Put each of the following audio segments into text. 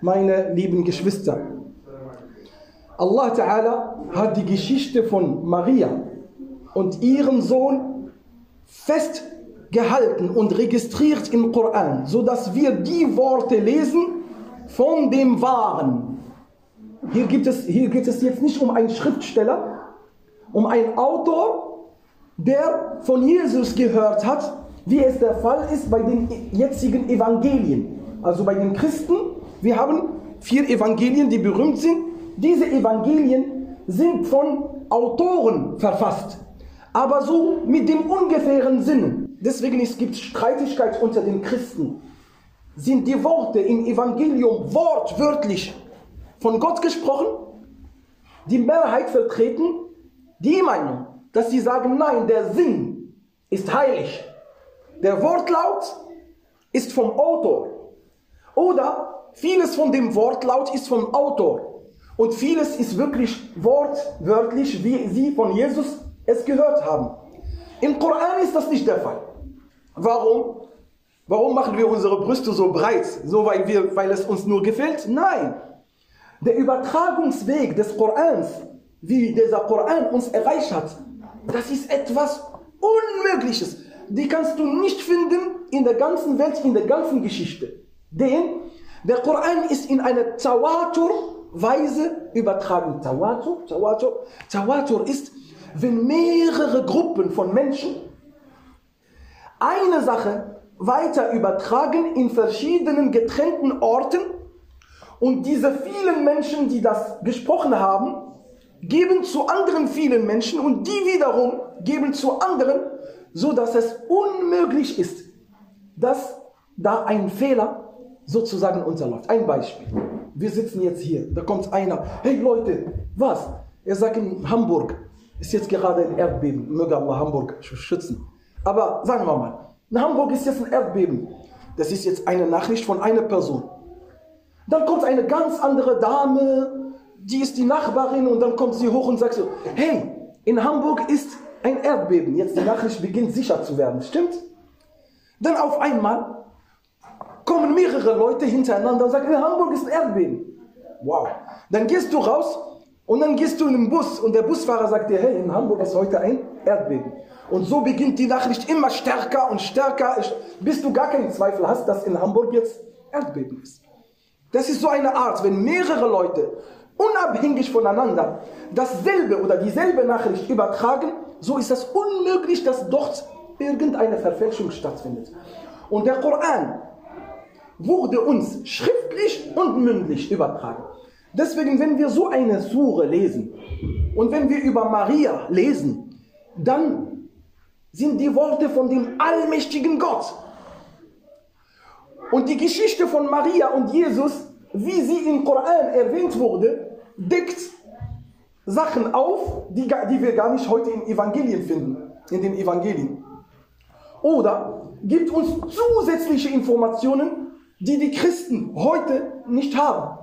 meine lieben Geschwister. Allah Ta'ala hat die Geschichte von Maria und ihrem Sohn festgehalten und registriert im Koran, sodass wir die Worte lesen von dem Wahren. Hier, gibt es, hier geht es jetzt nicht um einen Schriftsteller, um einen Autor, der von Jesus gehört hat, wie es der Fall ist bei den jetzigen Evangelien. Also bei den Christen, wir haben vier Evangelien, die berühmt sind. Diese Evangelien sind von Autoren verfasst, aber so mit dem ungefähren Sinn. Deswegen es gibt Streitigkeit unter den Christen. Sind die Worte im Evangelium wortwörtlich von Gott gesprochen? Die Mehrheit vertreten die Meinung, dass sie sagen, nein, der Sinn ist heilig. Der Wortlaut ist vom Autor. Oder vieles von dem Wortlaut ist vom Autor. Und vieles ist wirklich wortwörtlich, wie sie von Jesus es gehört haben. Im Koran ist das nicht der Fall. Warum? Warum machen wir unsere Brüste so breit? So, weil, wir, weil es uns nur gefällt? Nein. Der Übertragungsweg des Korans, wie dieser Koran uns erreicht hat, das ist etwas Unmögliches. Die kannst du nicht finden in der ganzen Welt, in der ganzen Geschichte. Denn der Koran ist in einer Tawatur-Weise übertragen. Tawatur, Tawatur, Tawatur ist, wenn mehrere Gruppen von Menschen eine Sache weiter übertragen in verschiedenen getrennten Orten und diese vielen Menschen, die das gesprochen haben, geben zu anderen vielen Menschen und die wiederum geben zu anderen, so dass es unmöglich ist, dass da ein Fehler sozusagen unterläuft. Ein Beispiel. Wir sitzen jetzt hier, da kommt einer, hey Leute, was? Er sagt in Hamburg, ist jetzt gerade ein Erdbeben, möge Allah Hamburg schützen. Aber sagen wir mal, in Hamburg ist jetzt ein Erdbeben. Das ist jetzt eine Nachricht von einer Person. Dann kommt eine ganz andere Dame, die ist die Nachbarin und dann kommt sie hoch und sagt so, hey, in Hamburg ist ein Erdbeben. Jetzt die Nachricht beginnt sicher zu werden, stimmt? Dann auf einmal kommen mehrere Leute hintereinander und sagen, in Hamburg ist ein Erdbeben. Wow. Dann gehst du raus und dann gehst du in den Bus und der Busfahrer sagt dir, hey, in Hamburg ist heute ein Erdbeben. Und so beginnt die Nachricht immer stärker und stärker, bis du gar keinen Zweifel hast, dass in Hamburg jetzt Erdbeben ist. Das ist so eine Art, wenn mehrere Leute unabhängig voneinander dasselbe oder dieselbe Nachricht übertragen, so ist es unmöglich, dass dort irgendeine Verfälschung stattfindet. Und der Koran wurde uns schriftlich und mündlich übertragen. Deswegen, wenn wir so eine Sure lesen und wenn wir über Maria lesen, dann sind die Worte von dem allmächtigen Gott. Und die Geschichte von Maria und Jesus, wie sie im Koran erwähnt wurde, deckt Sachen auf, die, die wir gar nicht heute in Evangelien finden, in den Evangelien. Oder gibt uns zusätzliche Informationen, die die Christen heute nicht haben.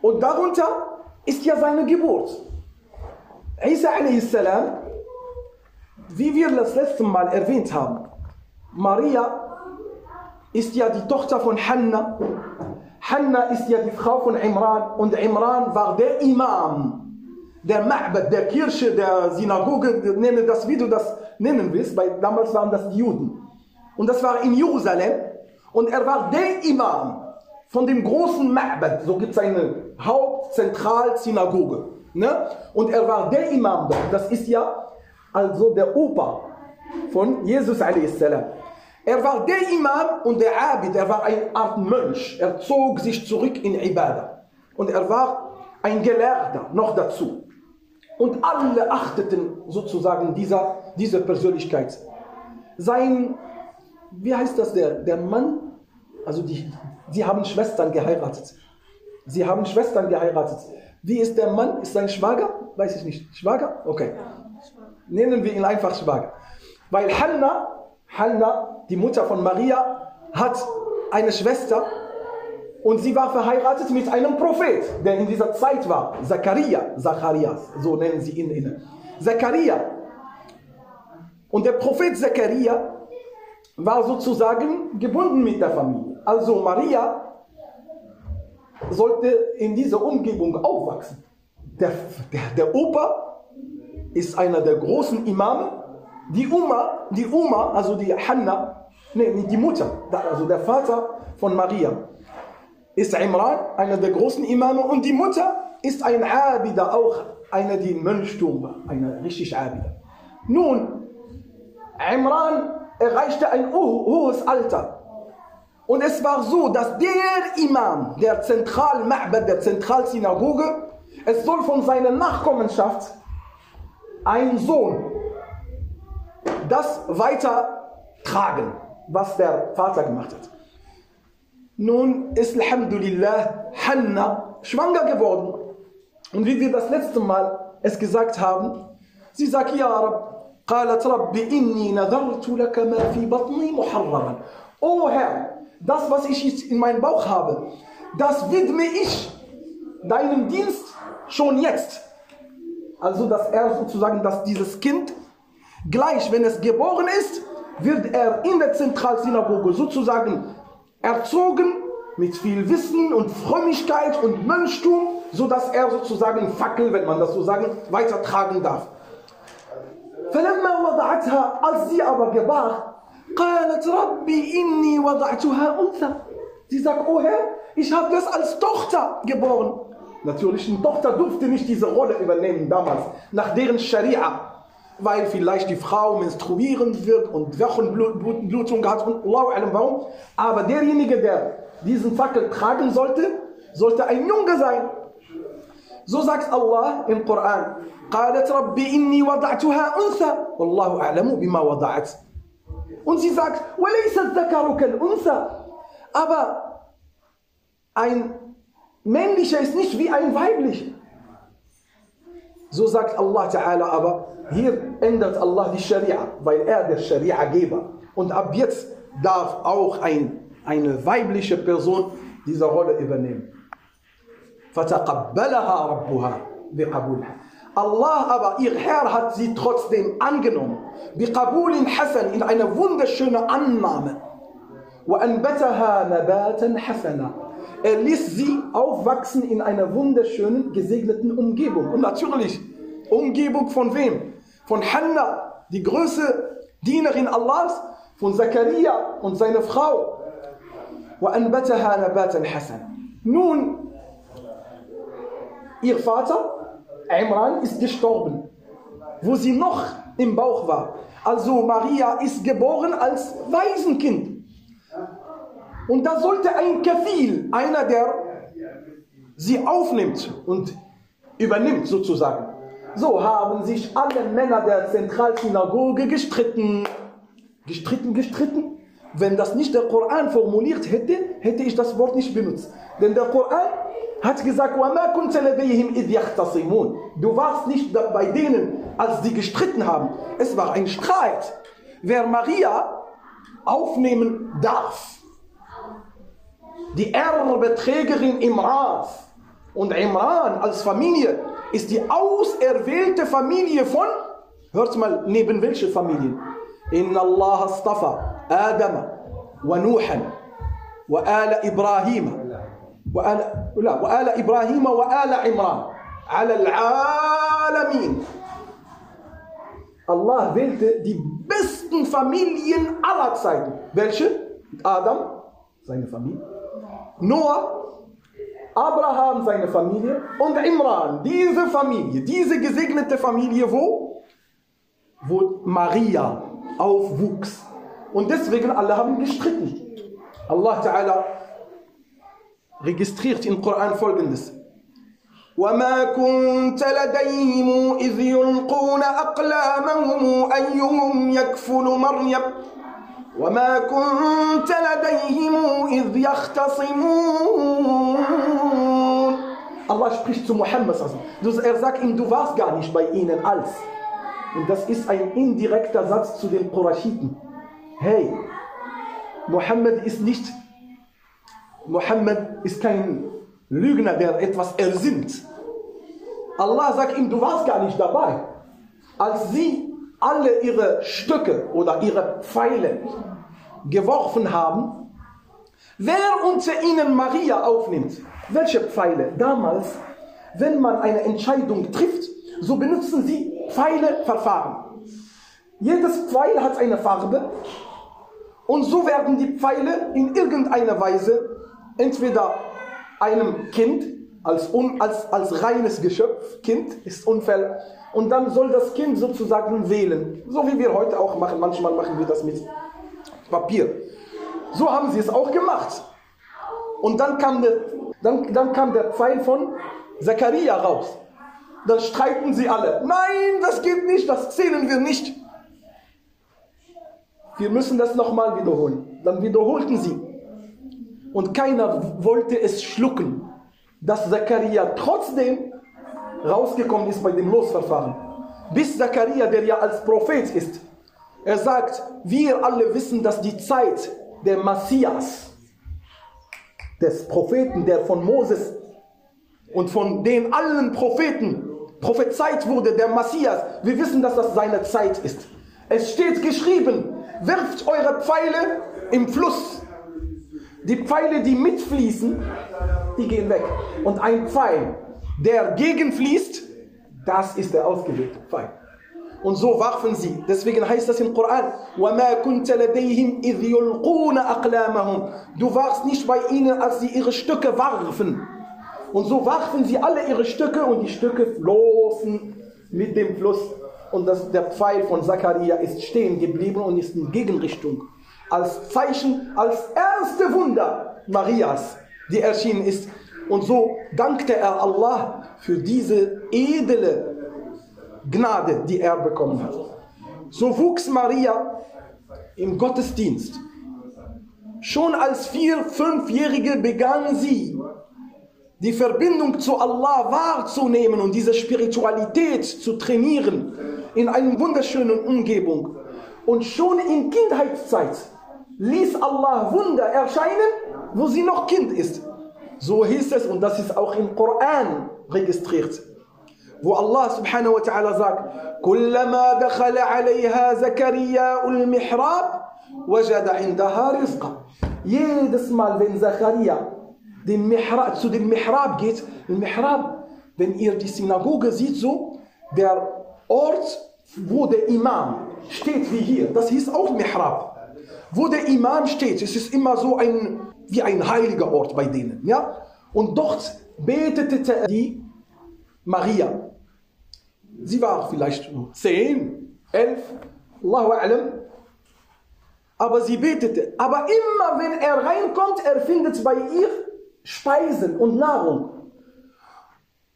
Und darunter ist ja seine Geburt. Isa a.s., wie wir das letzte Mal erwähnt haben, Maria ist ja die Tochter von Hanna. Hanna ist ja die Frau von Imran und Imran war der Imam, der Ma'bad, der Kirche, der Synagoge, nenne das, wie du das nennen willst, weil damals waren das die Juden. Und das war in Jerusalem und er war der Imam von dem großen Ma'bad, so gibt es eine Hauptzentralsynagoge. Ne? Und er war der Imam dort. Das ist ja also der Opa von Jesus a.s. Er war der Imam und der Abid, er war eine Art Mönch. Er zog sich zurück in Ibadah. Und er war ein Gelehrter noch dazu. Und alle achteten sozusagen dieser, dieser Persönlichkeit. Sein, wie heißt das, der, der Mann, also die, Sie haben Schwestern geheiratet. Sie haben Schwestern geheiratet. Wie ist der Mann? Ist sein Schwager? Weiß ich nicht. Schwager? Okay. Nennen wir ihn einfach Schwager. Weil Hanna, Hanna, die Mutter von Maria, hat eine Schwester und sie war verheiratet mit einem Prophet, der in dieser Zeit war. Zachariah, Zacharias, so nennen sie ihn inne. Zachariah. Und der Prophet Zachariah war sozusagen gebunden mit der Familie. Also Maria sollte in dieser Umgebung aufwachsen. Der, der, der Opa ist einer der großen Imame. Die Oma, die Oma, also die Hanna, nee, die Mutter, also der Vater von Maria, ist Imran, einer der großen Imame. Und die Mutter ist ein Abida, auch einer, die Mönchtum war, eine richtig Abida. Nun, Imran erreichte ein hohes Alter. Und es war so, dass der Imam der Zentralma'bad, der Zentralsynagoge, es soll von seiner Nachkommenschaft ein Sohn das weitertragen, was der Vater gemacht hat. Nun ist Alhamdulillah Hanna schwanger geworden. Und wie wir das letzte Mal es gesagt haben, sie sagt, Ja Rab, قالت رب إني نذرت لك ما في بطني محررا. Oh Herr, das, was ich jetzt in meinem Bauch habe, das widme ich deinem Dienst schon jetzt. Also, dass er sozusagen, dass dieses Kind gleich, wenn es geboren ist, wird er in der Zentralsynagoge sozusagen erzogen mit viel Wissen und Frömmigkeit und Mönchtum, sodass er sozusagen Fackel, wenn man das so sagen, weitertragen darf. Als sie aber gebar, قالت ربي إني وضعتها أنثى Sie sagt, oh Herr, ich habe das als Tochter geboren. Natürlich, eine Tochter durfte nicht diese Rolle übernehmen damals, nach deren Scharia, weil vielleicht die Frau menstruieren wird und Wochenblutung hat und Allahu alam warum. Aber derjenige, der diesen Fackel tragen sollte, sollte ein Junge sein. So sagt Allah im Koran. قالت ربي إني وضعتها أنثى والله أعلم بما وضعت und sie sagt, aber ein männlicher ist nicht wie ein weiblicher. So sagt Allah Ta'ala, aber hier ändert Allah die Scharia, weil er der Scharia-Geber. Und ab jetzt darf auch ein, eine weibliche Person diese Rolle übernehmen. فَتَقَبَّلَهَا رَبُّهَا بِقَبُولِهَا Allah aber, ihr Herr, hat sie trotzdem angenommen. Bi Kabulin Hassan, in einer wunderschönen Annahme. Er ließ sie aufwachsen in einer wunderschönen, gesegneten Umgebung. Und natürlich, Umgebung von wem? Von Hannah, die größte Dienerin Allahs, von Zakaria und seiner Frau. Nun, ihr Vater Imran ist gestorben, wo sie noch im Bauch war. Also Maria ist geboren als Waisenkind. Und da sollte ein Kafil, einer, der sie aufnimmt und übernimmt sozusagen. So haben sich alle Männer der Zentralsynagoge gestritten. Gestritten, gestritten. Wenn das nicht der Koran formuliert hätte, hätte ich das Wort nicht benutzt. Denn der Koran hat gesagt, du warst nicht bei denen, als sie gestritten haben. Es war ein Streit, wer Maria aufnehmen darf. Die Erbeträgerin Imran und Imran als Familie ist die auserwählte Familie von, hört mal, neben welche Familien? Inna Allah astafa Adama wa Nuhan wa ala Ibrahim وآل لا وآل إبراهيم وآل عمران على العالمين Allah wählte die besten Familien aller Zeiten. Welche? Adam, seine Familie. Noah, Abraham, seine Familie. Und Imran, diese Familie, diese gesegnete Familie, wo? Wo Maria aufwuchs. Und deswegen alle haben gestritten. Allah Ta'ala registriert im Koran folgendes. وما كنت لديهم إذ يلقون أقلامهم أيهم يكفل مريم وما كنت لديهم إذ يختصمون Allah spricht zu Muhammad. Er sagt ihm, du warst gar nicht bei ihnen als. Und das ist ein indirekter Satz zu den Qurashiten. Hey, Muhammad ist nicht Mohammed ist kein Lügner, der etwas ersinnt. Allah sagt ihm, du warst gar nicht dabei. Als sie alle ihre Stücke oder ihre Pfeile geworfen haben, Wer unter ihnen Maria aufnimmt, welche Pfeile? Damals, wenn man eine Entscheidung trifft, so benutzen sie Pfeileverfahren. Jedes Pfeil hat eine Farbe und so werden die Pfeile in irgendeiner Weise entweder einem Kind als, un, als, als reines Geschöpf, Kind ist Unfall, und dann soll das Kind sozusagen wählen. So wie wir heute auch machen. Manchmal machen wir das mit Papier. So haben sie es auch gemacht. Und dann kam der, dann, dann kam der Pfeil von Zachariah raus. Dann streiten sie alle. Nein, das geht nicht, das zählen wir nicht. Wir müssen das nochmal wiederholen. Dann wiederholten sie. Und keiner wollte es schlucken, dass Zachariah trotzdem rausgekommen ist bei dem Losverfahren. Bis Zachariah, der ja als Prophet ist, er sagt, wir alle wissen, dass die Zeit der Messias, des Propheten, der von Moses und von den allen Propheten prophezeit wurde, der Messias, wir wissen, dass das seine Zeit ist. Es steht geschrieben, werft eure Pfeile im Fluss. Die Pfeile, die mitfließen, die gehen weg. Und ein Pfeil, der gegenfließt, das ist der ausgewählte Pfeil. Und so warfen sie. Deswegen heißt das im Koran, وَمَا كُنْتَ لَدَيْهِمْ إِذْ يُلْقُونَ أَقْلَامَهُمْ Du warst nicht bei ihnen, als sie ihre Stücke warfen. Und so warfen sie alle ihre Stücke und die Stücke flossen mit dem Fluss. Und das, der Pfeil von Zachariah ist stehen geblieben und ist in Gegenrichtung. als Zeichen, als erste Wunder Marias, die erschienen ist. Und so dankte er Allah für diese edle Gnade, die er bekommen hat. So wuchs Maria im Gottesdienst. Schon als vier-, fünfjährige begann sie, die Verbindung zu Allah wahrzunehmen und diese Spiritualität zu trainieren in einer wunderschönen Umgebung. Und schon in Kindheitszeit ließ Allah Wunder erscheinen, wo sie noch Kind ist. So hieß es und das ist auch im Koran registriert. Wo Allah subhanahu wa ta'ala sagt, كلما دخل عليها زكريا المحراب وجد عندها رزقا. Jedes Mal, wenn Zachariah den Mihrab, zu dem Mihrab geht, im Mihrab, wenn ihr die Synagoge sieht, so, der Ort, wo der Imam steht wie hier, das hieß auch Mihrab. Wo der Imam steht, es ist immer so ein, wie ein heiliger Ort bei denen, ja. Und dort betete die Maria. Sie war vielleicht zehn, elf, Allahu A'lam. Aber sie betete. Aber immer wenn er reinkommt, er findet bei ihr Speisen und Nahrung.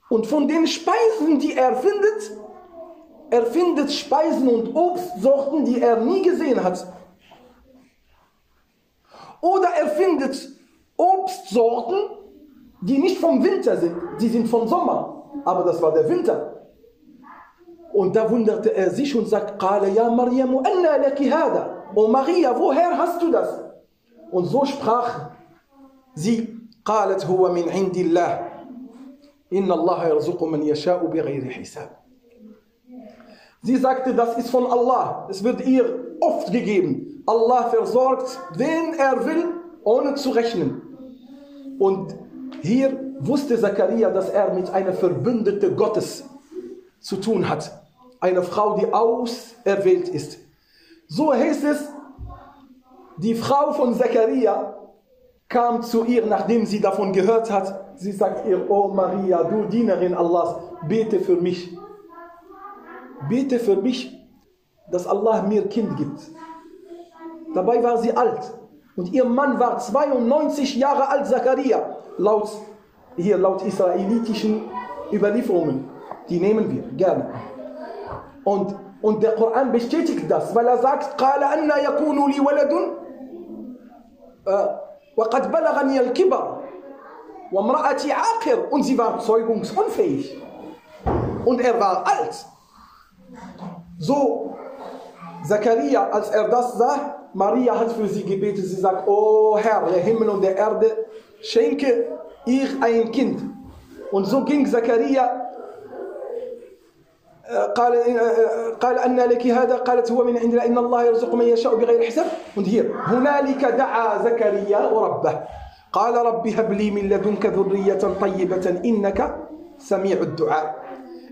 Und von den Speisen, die er findet, er findet Speisen und Obstsorten, die er nie gesehen hat. Oder er findet Obstsorten, die nicht vom Winter sind, die sind vom Sommer, aber das war der Winter. Und da wunderte er sich und sagt, قال يا مريم أنى لك هذا? Oh Maria, woher hast du das? Und so sprach sie, قالت هو من عند الله إن الله يرزق من يشاء بغير حساب. Sie sagte, das ist von Allah. Es wird ihr oft gegeben. Allah versorgt, wen er will, ohne zu rechnen. Und hier wusste Zachariah, dass er mit einer Verbündete Gottes zu tun hat. Eine Frau, die auserwählt ist. So heißt es, die Frau von Zachariah kam zu ihr, nachdem sie davon gehört hat. Sie sagt ihr, oh Maria, du Dienerin Allahs, bete für mich. Bete für mich, dass Allah mir Kind gibt. Dabei war sie alt. Und ihr Mann war 92 Jahre alt, Zachariah. Laut, hier laut israelitischen Überlieferungen. Die nehmen wir gerne. Und, und der Koran bestätigt das, weil er sagt, قال أن يكون لي ولد وقد بلغني الكبر وامرأتي عاقر und sie war zeugungsunfähig und er war alt so Zachariah als er das sah Maria hat für sie gebetet. Sie sagt oh Herr der Himmel und der Erde schenke ihr ein Kind. Und so ging Zachariah قال قال أن لك هذا. قالت هو من عند الله. إن الله يرزق من يشاء بغير حساب. Hier هنالك دعا زكريا ربه قال رب هب لي من لدنك ذرية طيبة. إنك سميع الدعاء.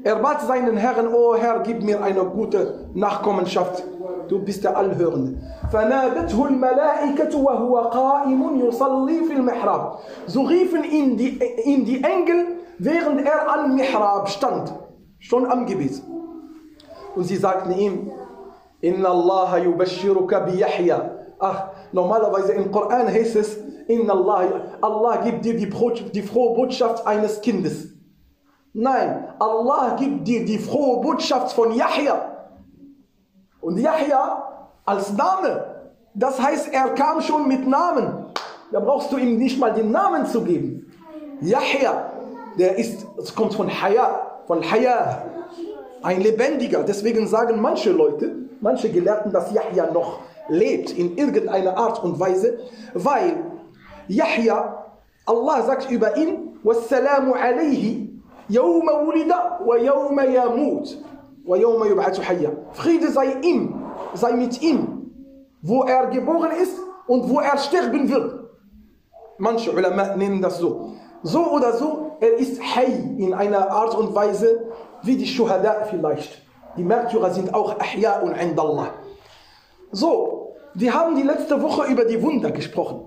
Er bat seinen Herrn, O Herr, gib mir eine gute Nachkommenschaft. Du bist der Allhörende. فنادته الملائكة وهو قائم يصلي في المحراب. So riefen ihn die, ihn die Engel, während er am Mihrab stand, schon am Gebet. Und sie sagten ihm, Inna Allah yubashiruka bi Yahya. Ach, normalerweise im Koran heißt es, Inna Allah, Allah gibt dir die, die frohe Botschaft eines Kindes. Nein, Allah gibt dir die frohe Botschaft von Yahya. Und Yahya als Name, das heißt, er kam schon mit Namen. Da brauchst du ihm nicht mal den Namen zu geben. Yahya, der ist, es kommt von Haya, von Haya, ein Lebendiger. Deswegen sagen manche Leute, manche Gelehrten, dass Yahya noch lebt in irgendeiner Art und Weise, weil Yahya, Allah sagt über ihn, Wassalamu alayhi, Yawma wulida wa yawma yamut wa yawma yub'atu hayya. Friede sei ihm, sei mit ihm, wo er geboren ist und wo er sterben wird. Manche Ulama nennen das so. So oder so, er ist Hay in einer Art und Weise wie die Shuhada vielleicht. Die Märtyrer sind auch Ahya und Indallah. So, wir haben die letzte Woche über die Wunder gesprochen.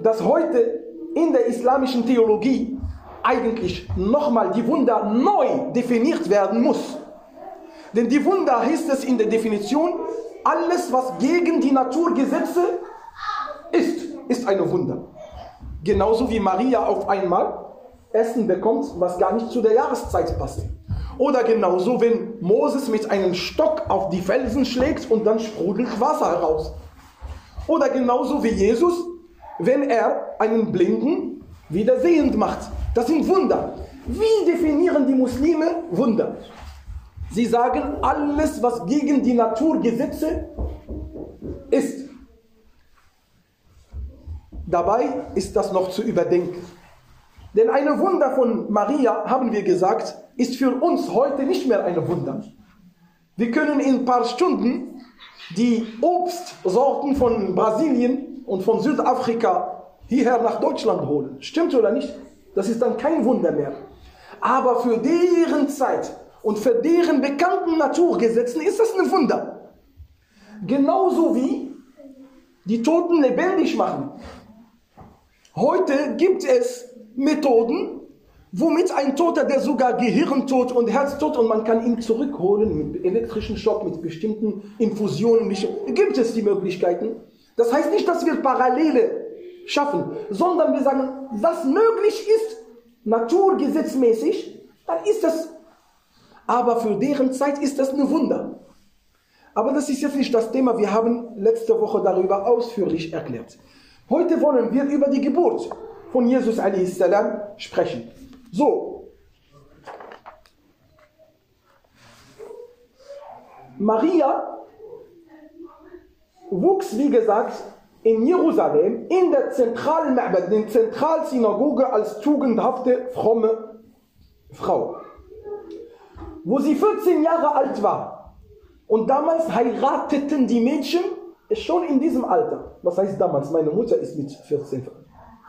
Dass heute in der islamischen Theologie eigentlich nochmal die Wunder neu definiert werden muss. Denn die Wunder heißt es in der Definition, alles was gegen die Naturgesetze ist, ist eine Wunder. Genauso wie Maria auf einmal Essen bekommt, was gar nicht zu der Jahreszeit passt. Oder genauso, wenn Moses mit einem Stock auf die Felsen schlägt und dann sprudelt Wasser heraus. Oder genauso wie Jesus, wenn er einen Blinden wieder sehend macht. Das sind Wunder. Wie definieren die Muslime Wunder? Sie sagen, alles, was gegen die Naturgesetze ist. Dabei ist das noch zu überdenken. Denn eine Wunder von Maria, haben wir gesagt, ist für uns heute nicht mehr eine Wunder. Wir können in ein paar Stunden die Obstsorten von Brasilien und von Südafrika hierher nach Deutschland holen. Stimmt oder nicht? Das ist dann kein Wunder mehr. Aber für deren Zeit und für deren bekannten Naturgesetzen ist das ein Wunder. Genauso wie die Toten lebendig machen. Heute gibt es Methoden, womit ein Toter, der sogar Gehirntod und Herztod und man kann ihn zurückholen mit elektrischen Schock, mit bestimmten Infusionen, gibt es die Möglichkeiten. Das heißt nicht, dass wir Parallele schaffen, sondern wir sagen, was möglich ist, naturgesetzmäßig, dann ist das. Aber für deren Zeit ist das ein Wunder. Aber das ist jetzt nicht das Thema. Wir haben letzte Woche darüber ausführlich erklärt. Heute wollen wir über die Geburt von Jesus a.s. sprechen. So. Maria wuchs, wie gesagt, in Jerusalem in der zentralen Ma'bad, der Zentralsynagoge als tugendhafte, fromme Frau. Wo sie 14 Jahre alt war. Und damals heirateten die Mädchen schon in diesem Alter. Was heißt damals? Meine Mutter ist mit 14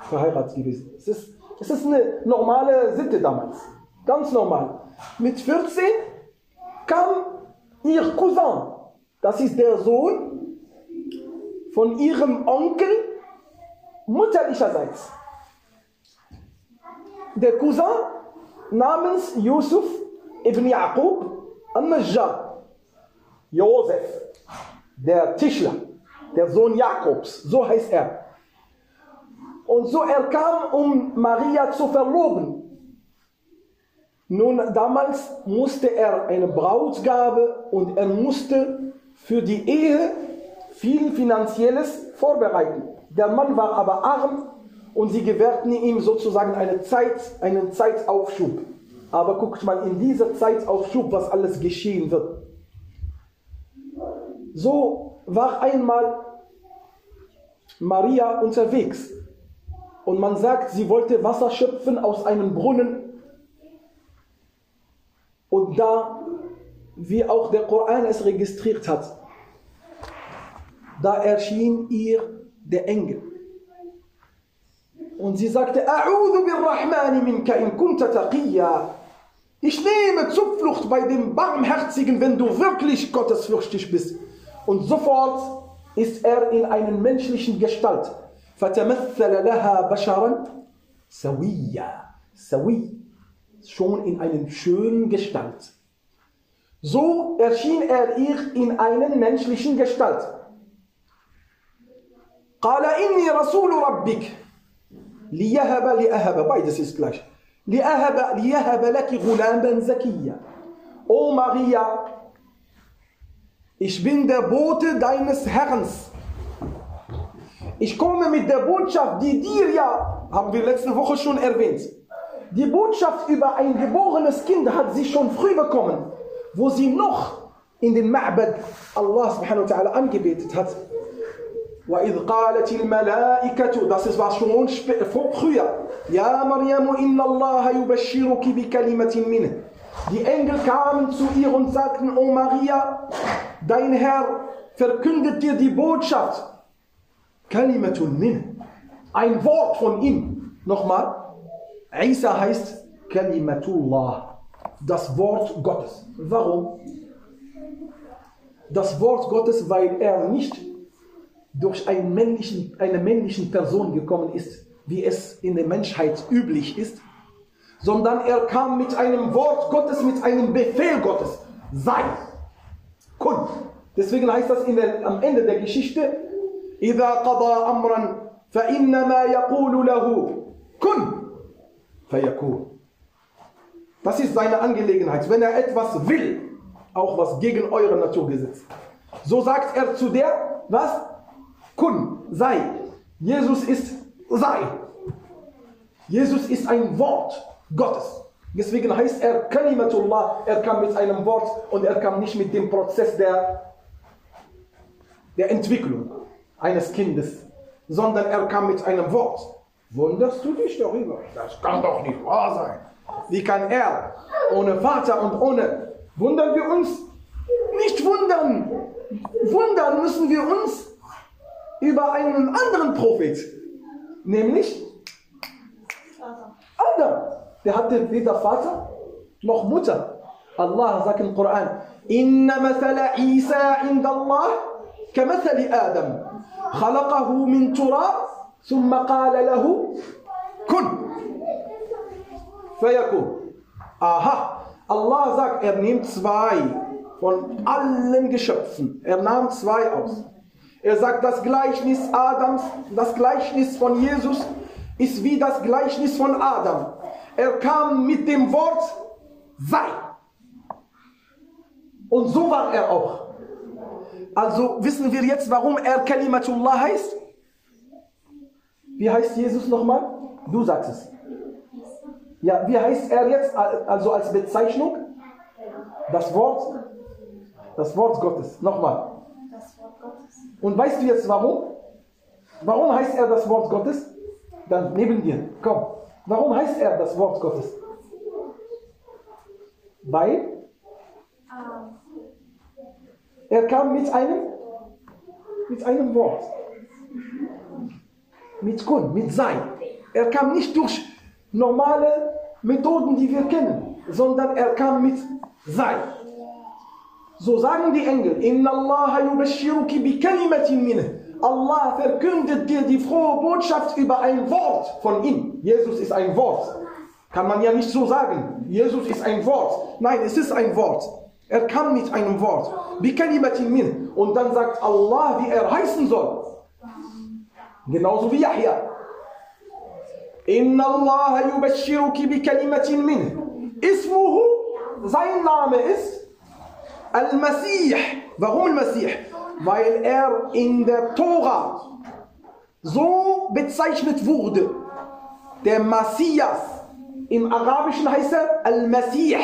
verheiratet gewesen. Es ist, es ist eine normale Sitte damals. Ganz normal. Mit 14 kam ihr Cousin. Das ist der Sohn von ihrem Onkel mutterlicherseits. Der Cousin namens Yusuf ibn Yaqub al-Najjar, Josef, der Tischler, der Sohn Jakobs, so heißt er. Und so er kam, um Maria zu verloben. Nun, damals musste er eine Brautgabe und er musste für die Ehe viel Finanzielles vorbereiten. Der Mann war aber arm und sie gewährten ihm sozusagen eine Zeit, einen Zeitaufschub. Aber guckt mal in dieser Zeitaufschub, was alles geschehen wird. So war einmal Maria unterwegs und man sagt, sie wollte Wasser schöpfen aus einem Brunnen und da wie auch der Koran es registriert hat, da erschien ihr der Engel. Und sie sagte, A'udhu birrahmani minka in kunta taqiyya. Ich nehme Zuflucht bei dem Barmherzigen, wenn du wirklich gottesfürchtig bist. Und sofort ist er in einer menschlichen Gestalt. فَتَمَثَّلَ لَهَا بَشَرًا سَوِيًّا Sawi, schon in einer schönen Gestalt. So erschien er ihr in einer menschlichen Gestalt. قال إني رسول ربك ليهب لأهب beides ist gleich لأهب ليهب لك غلاما زكيا O Maria ich bin der Bote deines Herrn ich komme mit der Botschaft die dir ja haben wir letzte Woche schon erwähnt die Botschaft über ein geborenes Kind hat sie schon früh bekommen wo sie noch in den Ma'bad Allah subhanahu wa ta'ala angebetet hat وإذ قالت الملائكة das ist was schon früher يا مريم إن الله يبشرك بكلمة منه Die Engel kamen zu ihr und sagten, O Maria, dein Herr verkündet dir die Botschaft. Kalimatun min. Ein Wort von ihm. Nochmal. Isa heißt Kalimatullah. Das Wort Gottes. Warum? Das Wort Gottes, weil er nicht durch einen männlichen, eine männliche Person gekommen ist, wie es in der Menschheit üblich ist, sondern er kam mit einem Wort Gottes, mit einem Befehl Gottes. Sei. Kun. Deswegen heißt das der, am Ende der Geschichte, إذا قضى أمرا فإنما يقول له كن فيكون. Das ist seine Angelegenheit. Wenn er etwas will, auch was gegen eure Naturgesetz. So sagt er zu der, was? Kun, sei. Jesus ist sei. Jesus ist ein Wort Gottes. Deswegen heißt er Kalimatullah. Er kam mit einem Wort und er kam nicht mit dem Prozess der, der Entwicklung eines Kindes, sondern er kam mit einem Wort. Wunderst du dich darüber? Das kann doch nicht wahr sein. Wie kann er ohne Vater und ohne wundern wir uns? Nicht wundern. Wundern müssen wir uns über einen anderen Prophet, nämlich Adam. Der hatte weder Vater noch Mutter. Allah sagt im Koran, Inna mathala Isa inda Allah kamathali Adam. خلقه من تراب ثم قال له كن فيكون Aha, Allah sagt, er nimmt zwei von allen Geschöpfen. Er nahm zwei aus. Er sagt, das Gleichnis Adams, das Gleichnis von Jesus ist wie das Gleichnis von Adam. Er kam mit dem Wort sei. Und so war er auch. Also wissen wir jetzt, warum er Kalimatullah heißt? Wie heißt Jesus nochmal? Du sagst es. Ja, wie heißt er jetzt also als Bezeichnung? Das Wort, das Wort Gottes. Nochmal. Und weißt du jetzt warum? Warum heißt er das Wort Gottes? Dann neben dir. Komm. Warum heißt er das Wort Gottes? Weil er kam mit einem, mit einem Wort. Mit Kun, mit Sein. Er kam nicht durch normale Methoden, die wir kennen, sondern er kam mit Sein. So sagen die Engel, Allah verkündet dir die frohe Botschaft über ein Wort von ihm. Jesus ist ein Wort. Kann man ja nicht so sagen. Jesus ist ein Wort. Nein, es ist ein Wort. Er kam mit einem Wort. Und dann sagt Allah, wie er heißen soll. Genauso wie Yahya. Inna Allah yubashiruki bi kalimatin min. Ismuhu, sein Name ist Al-Masih. Warum Al-Masih? Weil er in der Tora so bezeichnet wurde. Der Messias. Im Arabischen heißt er Al-Masih.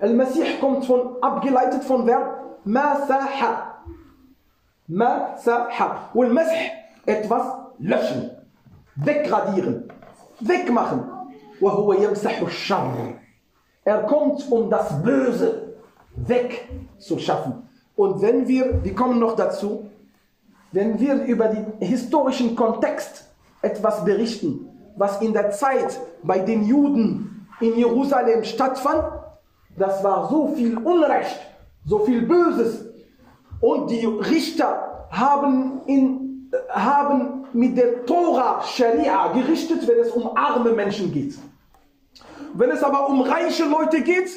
Al-Masih kommt von, abgeleitet von Verb Masaha. Masaha. Und Masih, etwas löschen, wegradieren, wegmachen. وهو يمسح الشر. Er kommt, um das Böse wegzuschaffen. Und wenn wir, wir kommen noch dazu, wenn wir über den historischen Kontext etwas berichten, was in der Zeit bei den Juden in Jerusalem stattfand, das war so viel Unrecht, so viel Böses. Und die Richter haben, in, haben mit der Tora Scharia gerichtet, wenn es um arme Menschen geht. Wenn es aber um reiche Leute geht,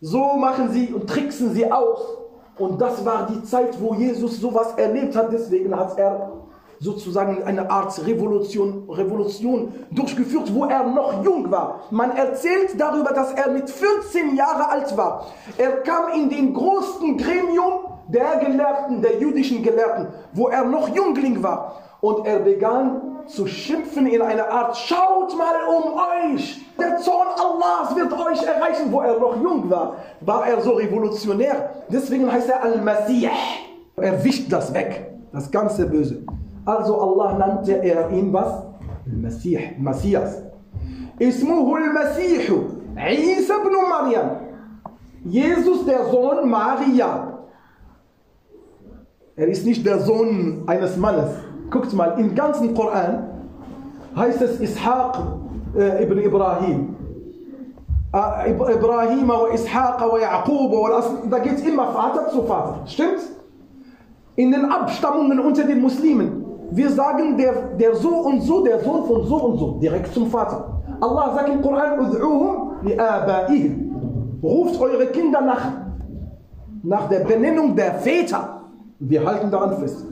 so machen sie und tricksen sie aus. Und das war die Zeit, wo Jesus sowas erlebt hat. Deswegen hat er sozusagen eine Art Revolution, Revolution durchgeführt, wo er noch jung war. Man erzählt darüber, dass er mit 14 Jahren alt war. Er kam in den größten Gremium der Gelehrten, der jüdischen Gelehrten, wo er noch Jüngling war. Und er begann zu schimpfen in einer Art, schaut mal um euch, der Zorn Allahs wird euch erreichen, wo er noch jung war, war er so revolutionär. Deswegen heißt er Al-Masih. Er wischt das weg, das ganze Böse. Also Allah nannte er ihn was? Al-Masih, Messias. Ismuhu al-Masih, Isa ibn Maryam. Jesus, der Sohn Maria. Er ist nicht der Sohn eines Mannes. Guckt mal, im ganzen Koran heißt es Ishaq äh, ibn Ibrahim. Äh, Ibrahim wa Ishaq wa Yaqub. Da geht es immer Vater zu Vater. Stimmt? In den Abstammungen unter den Muslimen. Wir sagen der, der so und so, der Sohn von so und so, direkt zum Vater. Allah sagt im Koran, Ud'uhum li abaihim. Ruft eure Kinder nach, nach der Benennung der Väter. Wir halten daran fest.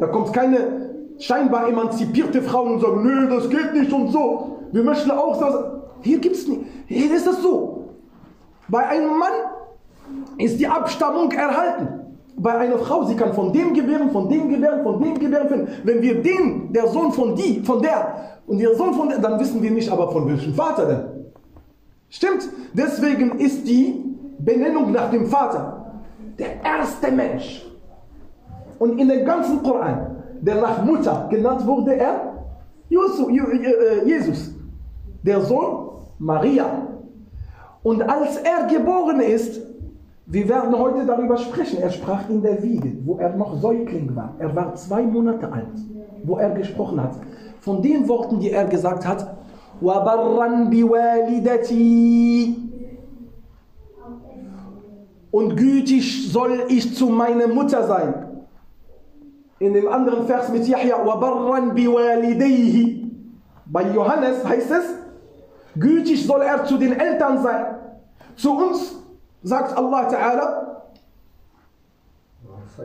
Da kommt keine scheinbar emanzipierte Frauen sagen, nö, das geht nicht und so. Wir möchten auch so. Hier gibt es nicht. Hier ist es so. Bei einem Mann ist die Abstammung erhalten. Bei einer Frau, sie kann von dem gewähren, von dem gewähren, von dem gewähren finden. Wenn wir den, der Sohn von die, von der und der Sohn von der, dann wissen wir nicht aber von welchem Vater denn. Stimmt? Deswegen ist die Benennung nach dem Vater der erste Mensch. Und in dem ganzen Koran der nach Mutter genannt wurde, er äh, Jesus, der Sohn Maria. Und als er geboren ist, wir werden heute darüber sprechen, er sprach in der Wiege, wo er noch Säugling war. Er war zwei Monate alt, wo er gesprochen hat. Von den Worten, die er gesagt hat, und gütig soll ich zu meiner Mutter sein in dem anderen Vers mit Yahya, وَبَرًّا بِوَالِدَيْهِ Bei Johannes heißt es, gütig soll er zu den Eltern sein. Zu uns sagt Allah Ta'ala,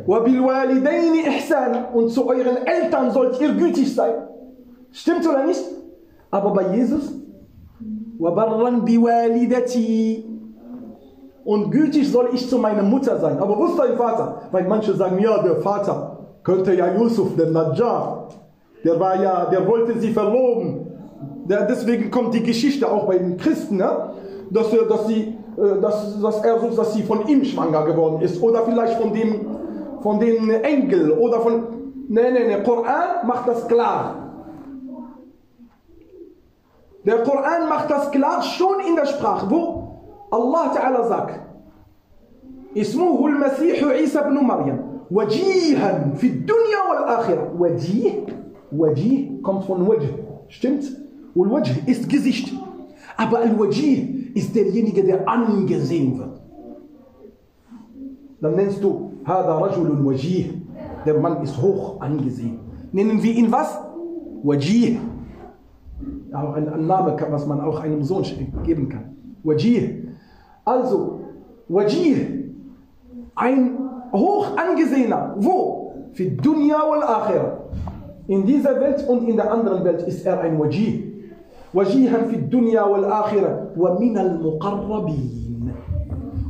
وَبِالْوَالِدَيْنِ إِحْسَانًا Und zu euren Eltern sollt ihr gütig sein. Stimmt oder nicht? Aber bei Jesus, وَبَرًّا بِوَالِدَتِي Und gütig soll ich zu meiner Mutter sein. Aber wo ist dein Vater? Weil manche sagen, ja, der Vater könnte ja Yusuf, der Najjar, der war ja, der wollte sie verloben. Deswegen kommt die Geschichte auch bei den Christen, ne? dass, dass, sie, äh, dass, dass, er, dass sie von ihm schwanger geworden ist oder vielleicht von dem, von den Engel oder von. Nein, nein, der Koran macht das klar. Der Koran macht das klar schon in der Sprache, wo Allah Ta'ala sagt: Ismuhu al-Masih Isa ibn Maryam. Wajihan fi dunya wal akhirah. Wajih, Wajih kommt von Wajh. Stimmt? Und Wajh ist Gesicht. Aber Al-Wajih ist derjenige, der angesehen wird. Dann nennst du Hada Rajulun Wajih. Der Mann ist hoch angesehen. Nennen wir ihn was? Wajih. Auch ein Name, was man auch einem Sohn geben kann. Wajih. Also, Wajih, ein hoch angesehener. Wo? Für Dunya wal Akhirah. In dieser Welt und in der anderen Welt ist er ein Wajih. Wal akhirah wa min al muqarrabin.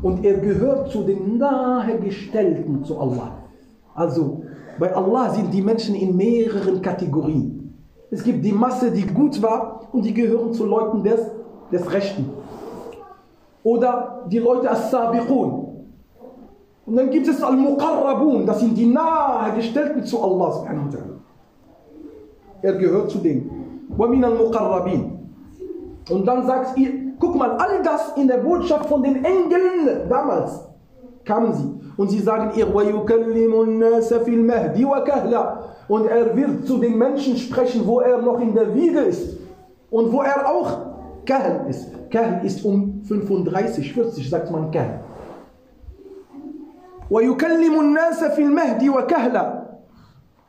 Und er gehört zu den Nahegestellten zu Allah. Also bei Allah sind die Menschen in mehreren Kategorien. Es gibt die Masse, die gut war und die gehören zu Leuten des, des Rechten. Oder die Leute as-Sabiqun, und dann gibt es Al-Muqarrabun, das sind die Nahegestellten zu Allah subhanahu wa ta'ala. Er gehört zu denen. Wamin al-Muqarrabin. Und dann sagt ihr, guck mal, all das in der Botschaft von den Engeln damals kamen sie. Und sie sagen ihr, mahdi wa und er wird zu den Menschen sprechen, wo er noch in der Wiege ist und wo er auch Kahl ist. Kahl ist um 35, 40, sagt man Kahl. ويكلم الناس في المهد وكهلا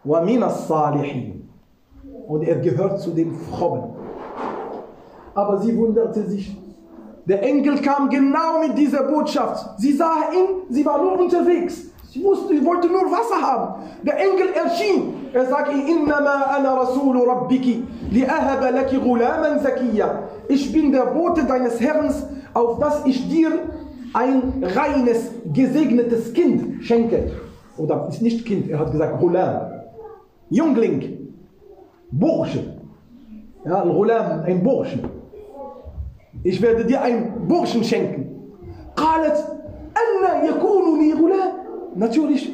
ومن الصالحين und er gehört zu den Frommen. Aber sie wunderte sich. Der Engel kam genau mit dieser Botschaft. Sie sah ihn, sie war nur unterwegs. Sie wusste, sie wollte nur Wasser haben. Der Engel erschien. Er sagte, Innama ana Rasul Rabbiki, li'ahaba laki ghulaman zakiya. Ich bin der Bote deines Herrn, auf das ich dir ein reines, gesegnetes Kind schenke. Oder ist nicht Kind, er hat gesagt Ghulam. Jungling, Bursche. Ja, ein Ghulam, ein Burschen. Ich werde dir einen Burschen schenken. قالت أن يكون لي غلام Natürlich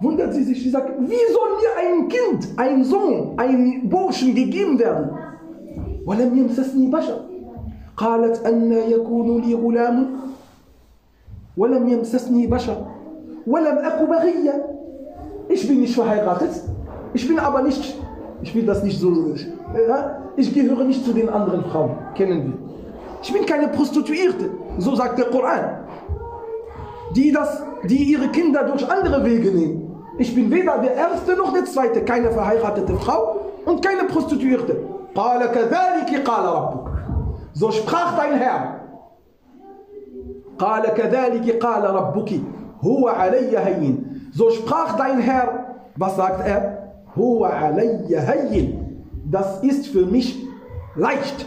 wundert sie sich, sie sagt, wie soll mir ein Kind, ein Sohn, ein Burschen gegeben werden? ولم يمسسني بشر قالت أن يكون لي غلام ولم يمسسني بشر ولم أك بغيا Ich bin nicht verheiratet, ich bin aber nicht, ich will das nicht so, ja, ich gehöre nicht zu den anderen Frauen, kennen wir. Ich bin keine Prostituierte, so sagt der Koran. Die, das, die ihre Kinder durch andere Wege nehmen. Ich bin weder der erste noch der zweite, keine verheiratete Frau und keine Prostituierte. قال كذلك قال ربك So sprach dein Herr. قال كذلك قال ربك هو علي هين So sprach dein Herr. Was sagt er? هو علي هين Das ist für mich leicht.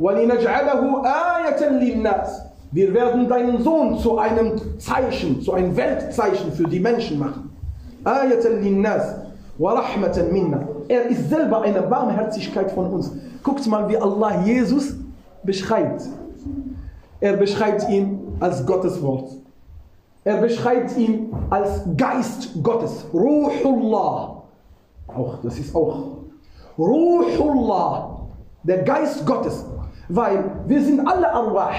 ولنجعله آية للناس Wir werden deinen Sohn zu einem Zeichen, zu einem Weltzeichen für die Menschen machen. آية للناس ورحمة منا Er ist selber eine Barmherzigkeit von uns. Guckt mal, wie Allah Jesus beschreibt. Er beschreibt ihn als Gottes Wort. Er beschreibt ihn als Geist Gottes. Ruhullah. Auch, das ist auch. Ruhullah. Der Geist Gottes. Weil wir sind alle Arwah.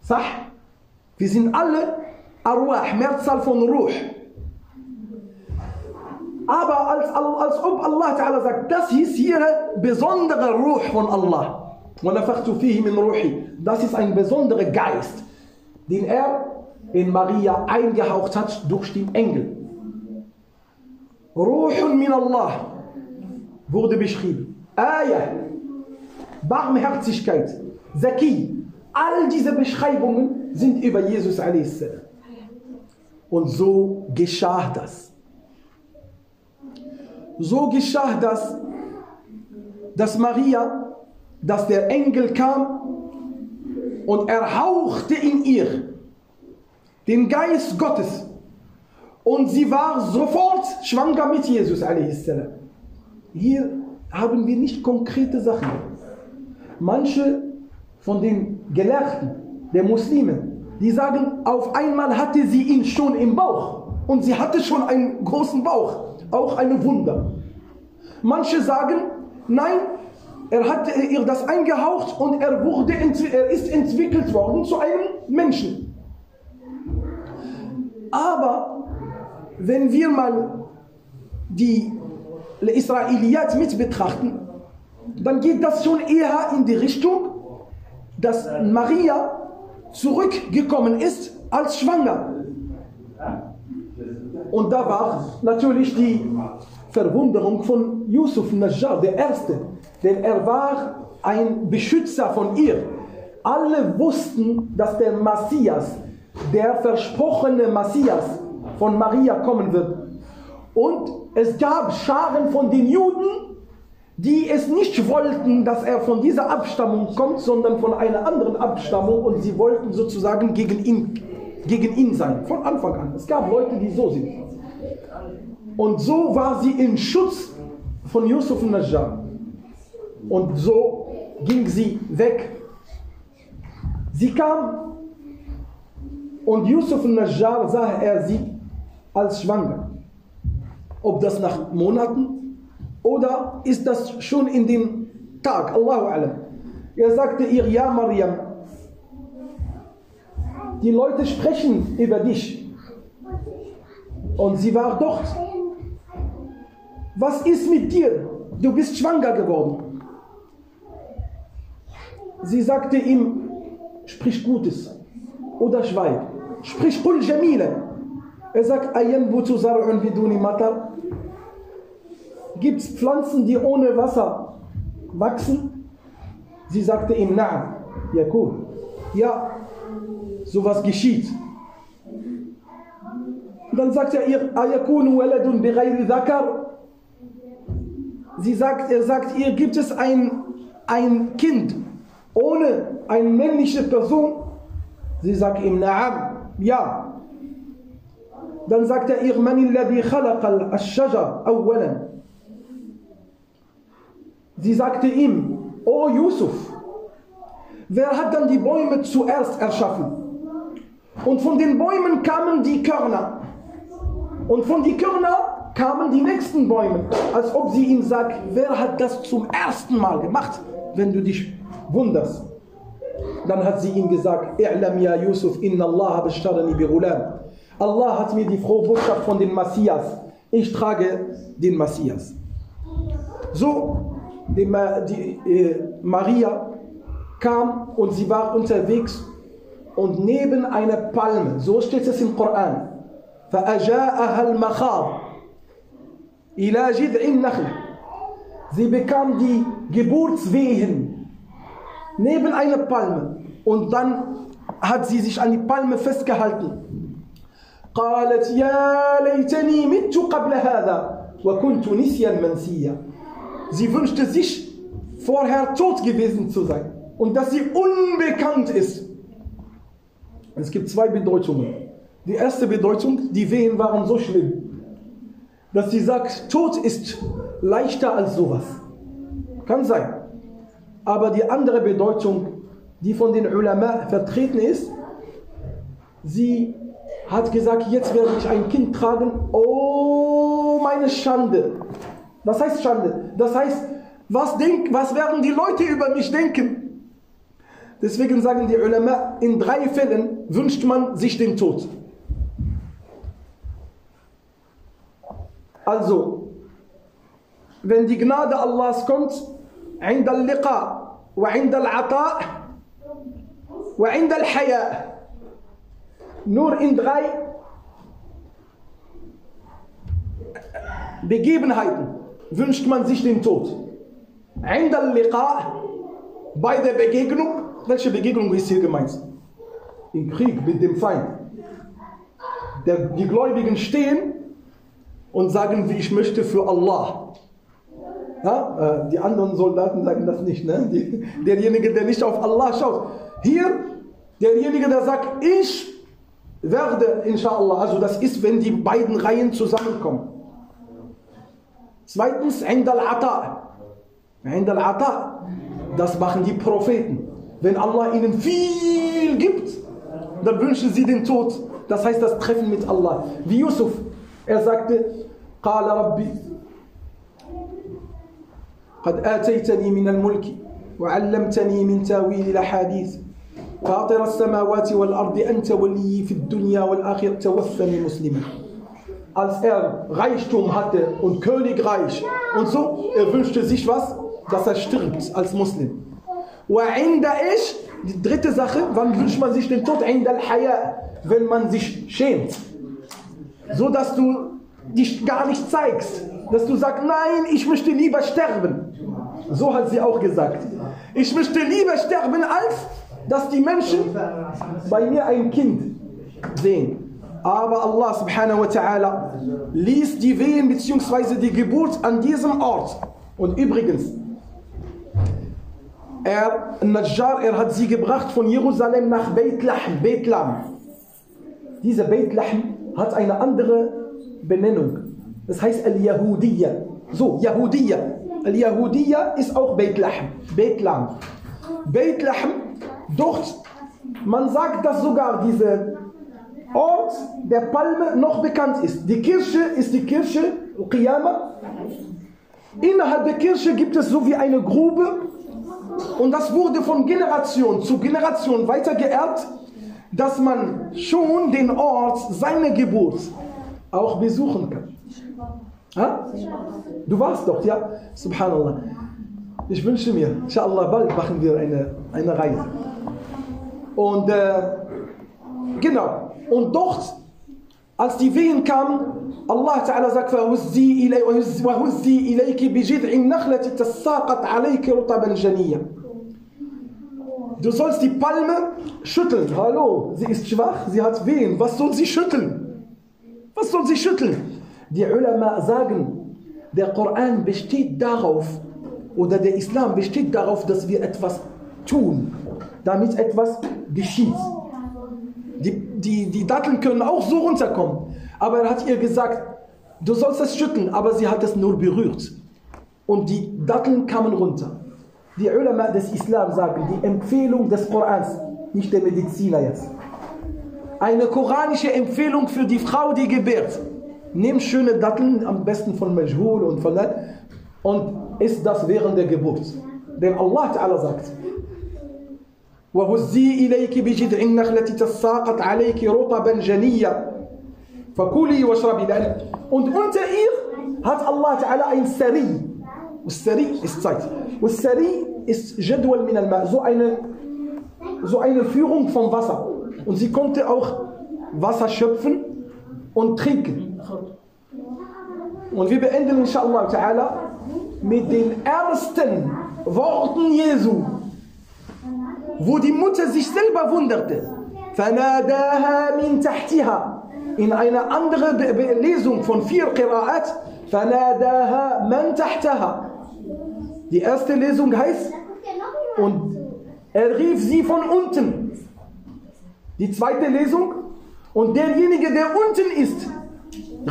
Sah? Wir sind alle Arwah, Mehrzahl von Ruh. Aber als, als ob Allah Ta'ala sagt, das ist hier besondere Ruh von Allah. Das ist ein besonderer Geist, den er in Maria eingehaucht hat durch den Engel. Ruhun min Allah wurde beschrieben. Ayah, Barmherzigkeit, Zaki. All diese Beschreibungen sind über Jesus a.s. Und so geschah das. So geschah das, dass Maria, dass der Engel kam und er hauchte in ihr den Geist Gottes und sie war sofort schwanger mit Jesus. Hier haben wir nicht konkrete Sachen. Manche von den Gelehrten, der Muslimen, die sagen, auf einmal hatte sie ihn schon im Bauch und sie hatte schon einen großen Bauch auch ein Wunder. Manche sagen, nein, er hat ihr das eingehaucht und er, wurde, er ist entwickelt worden zu einem Menschen. Aber wenn wir mal die Israeliyat mit betrachten, dann geht das schon eher in die Richtung, dass Maria zurückgekommen ist als schwanger. Und da war natürlich die Verwunderung von Yusuf Najjar, der Erste, denn er war ein Beschützer von ihr. Alle wussten, dass der Messias, der versprochene Messias von Maria kommen wird. Und es gab Scharen von den Juden, die es nicht wollten, dass er von dieser Abstammung kommt, sondern von einer anderen Abstammung und sie wollten sozusagen gegen ihn gegen ihn sein, von Anfang an. Es gab Leute, die so sind. Und so war sie in Schutz von Yusuf Najjar. Und so ging sie weg. Sie kam und Yusuf Najjar sah er sie als schwanger. Ob das nach Monaten oder ist das schon in dem Tag, Allahu Alam. Er sagte ihr, ja Mariam, die Leute sprechen über dich. Und sie war dort. Was ist mit dir? Du bist schwanger geworden. Sie sagte ihm, sprich Gutes oder schweig. Sprich Qul Jamila. Er sagt, Ayanbutu zar'un biduni matar. Gibt es Pflanzen, die ohne Wasser wachsen? Sie sagte ihm, Na'am, Jakub. Ja, sowas geschieht. Und dann sagt er ihr, Ayakunu waladun bighayri dhakar. Sie sagt, er sagt ihr, gibt es ein, ein Kind ohne eine männliche Person? Sie sagt ihm, Na'am, ja. Dann sagt er ihr, Man alladhi khalaqa al-shajar awwalan. Sie sagte ihm, O Yusuf, wer hat dann die Bäume zuerst erschaffen? Und von den Bäumen kamen die Körner. Und von den Körner kamen die nächsten Bäume. Als ob sie ihm sagt, wer hat das zum ersten Mal gemacht, wenn du dich wunderst. Dann hat sie ihm gesagt, I'lam ya Yusuf, inna Allah bi ghulam. Allah hat mir die frohe Botschaft von dem Messias. Ich trage den Messias. So, die, die äh, Maria kam und sie war unterwegs und neben einer Palme, so steht es im Koran, فأجاءها المخاض إلى جذع النخل Sie bekam die Geburtswehen neben einer Palme und dann hat sie sich an die Palme festgehalten. قالت يا ليتني مت قبل هذا وكنت نسيا منسيا Sie wünschte sich vorher tot gewesen zu sein und dass sie unbekannt ist. es gibt zwei Bedeutungen. Die erste Bedeutung, die Wehen waren so schlimm, dass sie sagt, Tod ist leichter als sowas. Kann sein. Aber die andere Bedeutung, die von den Ulama vertreten ist, sie hat gesagt, jetzt werde ich ein Kind tragen. Oh, meine Schande. Was heißt Schande? Das heißt, was, denk, was werden die Leute über mich denken? Deswegen sagen die Ulama, in drei Fällen wünscht man sich den Tod. Also, wenn die Gnade Allahs kommt, عند اللقاء وعند العطاء وعند الحياء nur in drei Begebenheiten wünscht man sich den Tod. عند اللقاء bei der Begegnung, welche Begegnung ist hier gemeint? Im Krieg mit dem Feind. Der, die Gläubigen stehen und sagen, wie ich möchte für Allah. Ja, äh, die anderen Soldaten sagen das nicht. Ne? Die, derjenige, der nicht auf Allah schaut. Hier, derjenige, der sagt, ich werde, inshallah, also das ist, wenn die beiden Reihen zusammenkommen. Zweitens, Indal Ata. Indal Ata. Das machen die Propheten. Wenn Allah ihnen viel gibt, dann wünschen sie den Tod. Das heißt das Treffen mit Allah. Wie Yusuf. Er sagte, قال ربي قد آتيتني من الملك وعلمتني من تاويل الأحاديث فاطر السماوات والأرض أنت ولي في الدنيا والآخرة توفني مسلما als er Reichtum hatte und Königreich und so, er wünschte sich was? Dass er stirbt als Muslim. Die dritte Sache, wann wünscht man sich den Tod? Wenn man sich schämt. So dass du dich gar nicht zeigst. Dass du sagst, nein, ich möchte lieber sterben. So hat sie auch gesagt. Ich möchte lieber sterben, als dass die Menschen bei mir ein Kind sehen. Aber Allah subhanahu wa ta'ala ließ die Wehen bzw. die Geburt an diesem Ort. Und übrigens, er, Najjar, er hat sie gebracht von Jerusalem nach Beit Lahm. Beit Lahm. Diese Beit hat eine andere Benennung. Das heißt Al-Yahudiyya. So, Yahudiyya. Al-Yahudiyya ist auch Beit Lahm. Beit Lahm. Beit Lahm, dort, man sagt, dass sogar dieser Ort der Palme noch bekannt ist. Die Kirche ist die Kirche Qiyama. Innerhalb der Kirche gibt es so wie eine Grube und das wurde von Generation zu Generation weiter geerbt. dass man schon den Ort seiner Geburt auch besuchen kann. Ha? Du warst dort, ja? Subhanallah. Ich wünsche mir, inshallah, bald machen wir eine, eine Reise. Und äh, genau, und dort, als die Wehen kamen, Allah Ta'ala sagt, وَهُزِّي إِلَيْكِ بِجِذْعِ النَّخْلَةِ تَسَّاقَتْ عَلَيْكِ رُطَبًا جَنِيًّا Du sollst die Palme schütteln. Hallo, sie ist schwach, sie hat Wehen. Was soll sie schütteln? Was soll sie schütteln? Die Ulama sagen, der Koran besteht darauf, oder der Islam besteht darauf, dass wir etwas tun, damit etwas geschieht. Die, die, die Datteln können auch so runterkommen. Aber er hat ihr gesagt, du sollst es schütteln, aber sie hat es nur berührt. Und die Datteln kamen runter. Die Ulama des Islam sagen, die Empfehlung des Korans, nicht der Mediziner jetzt. Eine koranische Empfehlung für die Frau, die gebärt. Nimm schöne Datteln, am besten von Majhul und von und isst das während der Geburt. Denn Allah Ta'ala sagt, وهزي إليك بجذع النخلة تساقط عليك رطبا جنيا. فكلي واشربي ذلك أنت أنت إيه هات الله تعالى أين سري والسري استايت والسري است جدول من الماء. زو أين زو أين فيغون فون فاسا Und sie konnte auch Wasser schöpfen und trinken. Und wir beenden inshallah ta'ala mit den ersten Worten Jesu. wo die Mutter sich selber wunderte. فَنَادَاهَا مِن تَحْتِهَا In einer anderen Be Be Lesung von vier Qira'at فَنَادَاهَا مَن تَحْتَهَا Die erste Lesung heißt und er rief sie von unten. Die zweite Lesung und derjenige, der unten ist,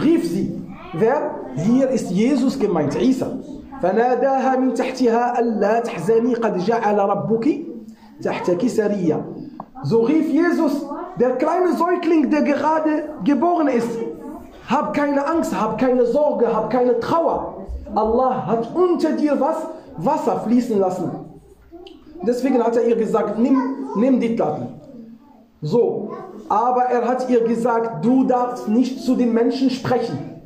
rief sie. Wer? Hier ist Jesus gemeint, Isa. فناداها من تحتها ألا تحزني قد جعل ربك تحتك سريا So rief Jesus, der kleine Säugling, der gerade geboren ist. Hab keine Angst, hab keine Sorge, hab keine Trauer. Allah hat unter dir was? Wasser fließen lassen. Deswegen hat er ihr gesagt, nimm, nimm die Datteln. So, aber er hat ihr gesagt, du darfst nicht zu den Menschen sprechen.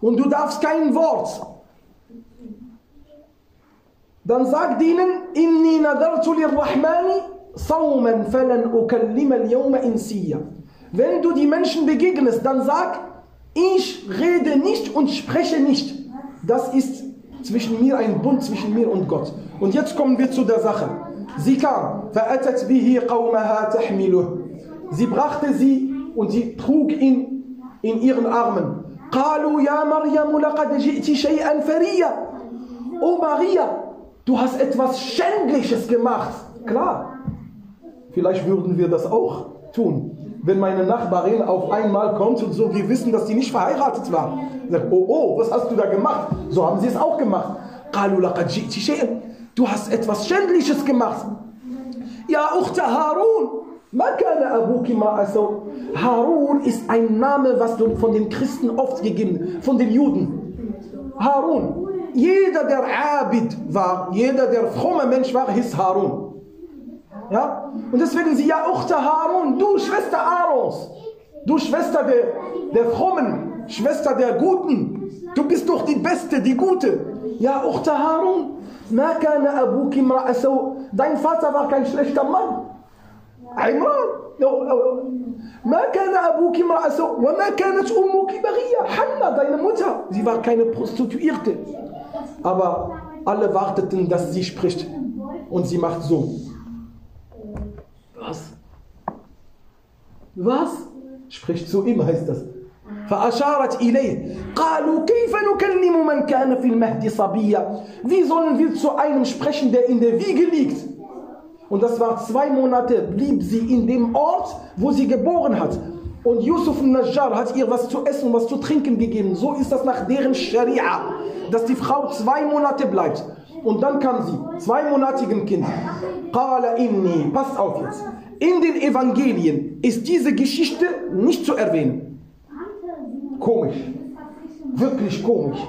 Und du darfst kein Wort dann sagt ihnen, inni nadartu lirrahmani sawman falan ukallima al-yawma insiya. Wenn du die Menschen begegnest, dann sag, ich rede nicht und spreche nicht. Das ist zwischen mir ein Bund zwischen mir und Gott. Und jetzt kommen wir zu der Sache. Sie kam, فأتت به قومها تحمله. Sie brachte sie und sie trug ihn in ihren Armen. قالوا يا مريم لقد جئت شيئا فريا. Oh Maria, Du hast etwas Schändliches gemacht. Klar. Vielleicht würden wir das auch tun. Wenn meine Nachbarin auf einmal kommt und so, wir wissen, dass sie nicht verheiratet war. Sagt, oh, oh, was hast du da gemacht? So haben sie es auch gemacht. Du hast etwas Schändliches gemacht. Ja, Uchte Harun. Harun ist ein Name, was von den Christen oft gegeben, von den Juden. Harun jeder, der Abid war, jeder, der fromme Mensch war, hieß Harun. Ja? Und deswegen sie, ja, Uchte Harun, du Schwester Aarons, du Schwester der, der Frommen, Schwester der Guten, du bist doch die Beste, die Gute. Ja, Uchte Harun, ma kana abuki dein Vater war kein schlechter Mann. Imran, ma kana abuki wa ma kanat ummuki baghiya, Hanna, deine Mutter, sie war keine Prostituierte aber alle warteten, dass sie spricht. Und sie macht so. Was? Was? Spricht zu ihm, heißt das. فأشارت إليه قالوا كيف نكلم من كان في المهد صبيا Wie sollen wir zu einem sprechen, der in der Wiege liegt? Und das war zwei Monate, blieb sie in dem Ort, wo sie geboren hat. Und Yusuf al-Najjar hat ihr was zu essen, was zu trinken gegeben. So ist das nach deren Scharia, dass die Frau zwei Monate bleibt. Und dann kam sie, zweimonatigen Kind. Qala inni, passt auf jetzt. In den Evangelien ist diese Geschichte nicht zu erwähnen. Komisch. Wirklich komisch.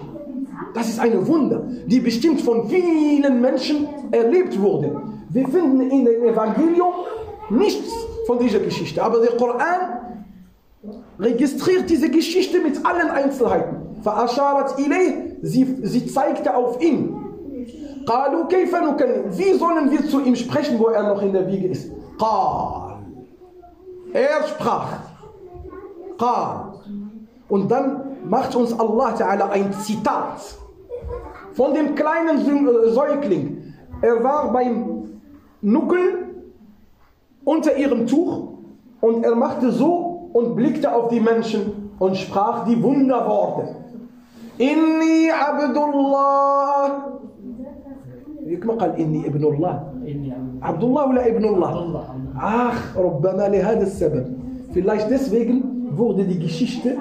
Das ist eine Wunder, die bestimmt von vielen Menschen erlebt wurde. Wir finden in dem Evangelium nichts von dieser Geschichte. Aber der Koran registriert diese Geschichte mit allen Einzelheiten. فأشارت إليه, sie, sie zeigte auf ihn. قالوا كيف نكلم? Wie sollen wir zu ihm sprechen, wo er noch in der Wiege ist? قال. Er sprach. قال. Und dann macht uns Allah Ta'ala ein Zitat von dem kleinen Säugling. Er war beim Nuckel unter ihrem Tuch und er machte so und blickte auf die Menschen und sprach die Wunderworte. Inni Abdullah. ما قال إني ابن الله عبد الله ولا ابن الله ach ربما لهذا السبب vielleicht deswegen wurde die Geschichte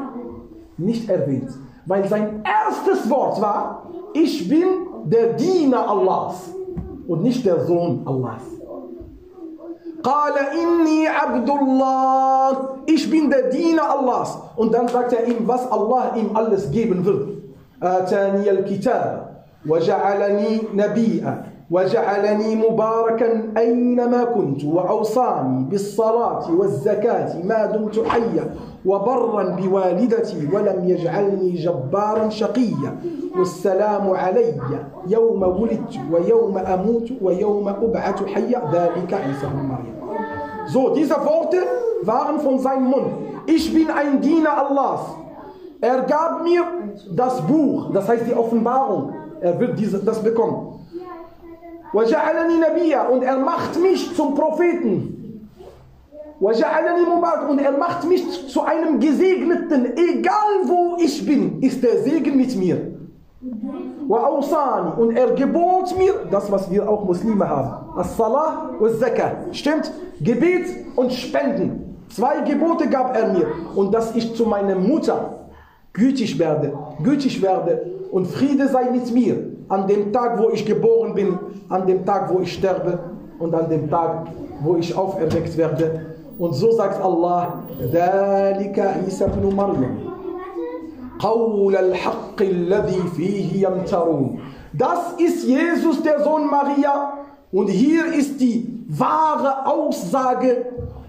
nicht erwähnt weil sein erstes Wort war ich bin der Diener Allahs und nicht der Sohn Allahs قال إني عبد الله ich bin der Diener Allahs und dann sagt er ihm was Allah ihm alles geben wird آتاني الكتاب وجعلني نبيا وجعلني مباركا أينما كنت وأوصاني بالصلاة والزكاة ما دمت حيا وبرا بوالدتي ولم يجعلني جبارا شقيا والسلام علي يوم ولدت ويوم أموت ويوم أبعث حيا ذلك عيسى بن مريم So, diese Worte waren von seinem Mund. Ich bin ein Diener Allahs. Er gab mir das Buch, das heißt die Offenbarung. Er wird diese, das bekommen. وَجَعَلَنِي نَبِيًّا Und er macht mich zum Propheten. وَجَعَلَنِي مُبَارَكًا Und er macht mich zu einem Gesegneten. Egal wo ich bin, ist der Segen mit mir. وَأَوْصَانِ Und er gebot mir, das was wir auch Muslime haben. As-Salah wa Zakah. Stimmt? Gebet und Spenden. Zwei Gebote gab er mir. Und dass ich zu meiner Mutter gütig werde, gütig werde und Friede sei mit mir an dem Tag, wo ich geboren bin, an dem Tag, wo ich sterbe und an dem Tag, wo ich auferweckt werde. Und so sagt Allah, ذَلِكَ عِيسَى بْنُ مَرْيَمْ قَوْلَ الْحَقِّ الَّذِي فِيهِ يَمْتَرُونَ Das ist Jesus, der Sohn Maria. Und hier ist die wahre Aussage,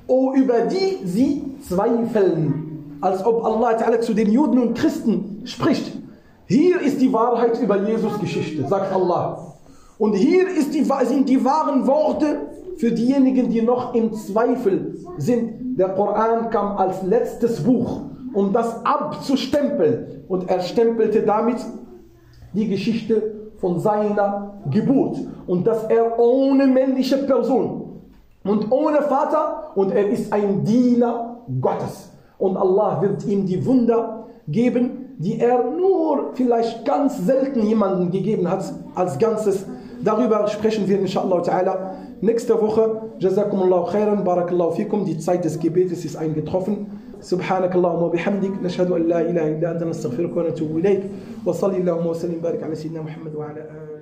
oh, über die sie zweifeln. Als ob Allah Ta'ala zu den Juden und Christen spricht. Hier ist die Wahrheit über Jesus Geschichte, sagt Allah. Und hier die, sind die wahren Worte für diejenigen, die noch im Zweifel sind. Der Koran kam als letztes Buch, um das abzustempeln. Und er stempelte damit die Geschichte von seiner Geburt. Und dass er ohne männliche Person und ohne Vater und er ist ein Diener Gottes. Und Allah wird ihm die Wunder geben, die er nur vielleicht ganz selten jemandem gegeben hat als Ganzes. Darüber sprechen wir inshallah ta'ala nächste Woche. Jazakumullahu khairan, barakallahu fikum. Die Zeit des Gebetes ist eingetroffen. سبحانك اللهم وبحمدك نشهد أن لا إله إلا أنت نستغفرك ونتوب إليك وصلي اللهم وسلم بارك على سيدنا محمد وعلى آله